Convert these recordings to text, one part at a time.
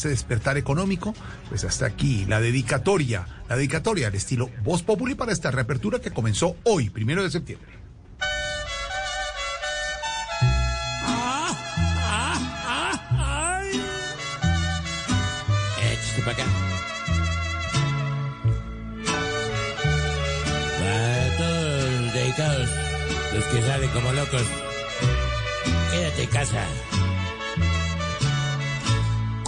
Ese despertar económico, pues hasta aquí la dedicatoria, la dedicatoria al estilo Voz Populi para esta reapertura que comenzó hoy, primero de septiembre. Acá. Para todos dedicados, los que salen como locos. Quédate en casa.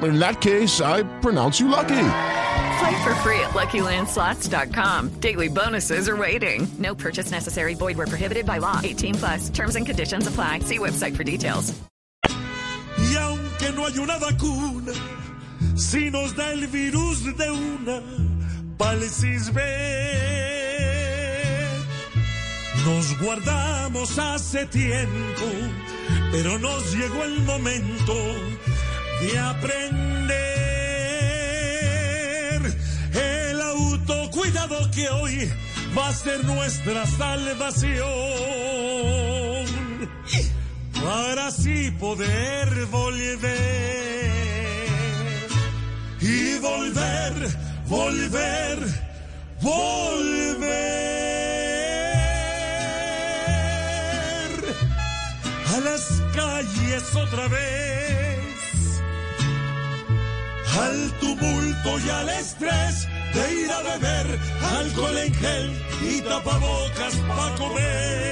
In that case, I pronounce you lucky. Play for free at LuckyLandSlots.com. Daily bonuses are waiting. No purchase necessary. Void where prohibited by law. 18 plus. Terms and conditions apply. See website for details. Y aunque no hay una vacuna, si nos da el virus de una, parecis B. Nos guardamos hace tiempo, pero nos llegó el momento de aprender. El autocuidado que hoy va a ser nuestra salvación. Para así poder volver y volver, volver, volver a las calles otra vez, al tumulto y al estrés de ir a beber alcohol en gel y tapabocas para comer.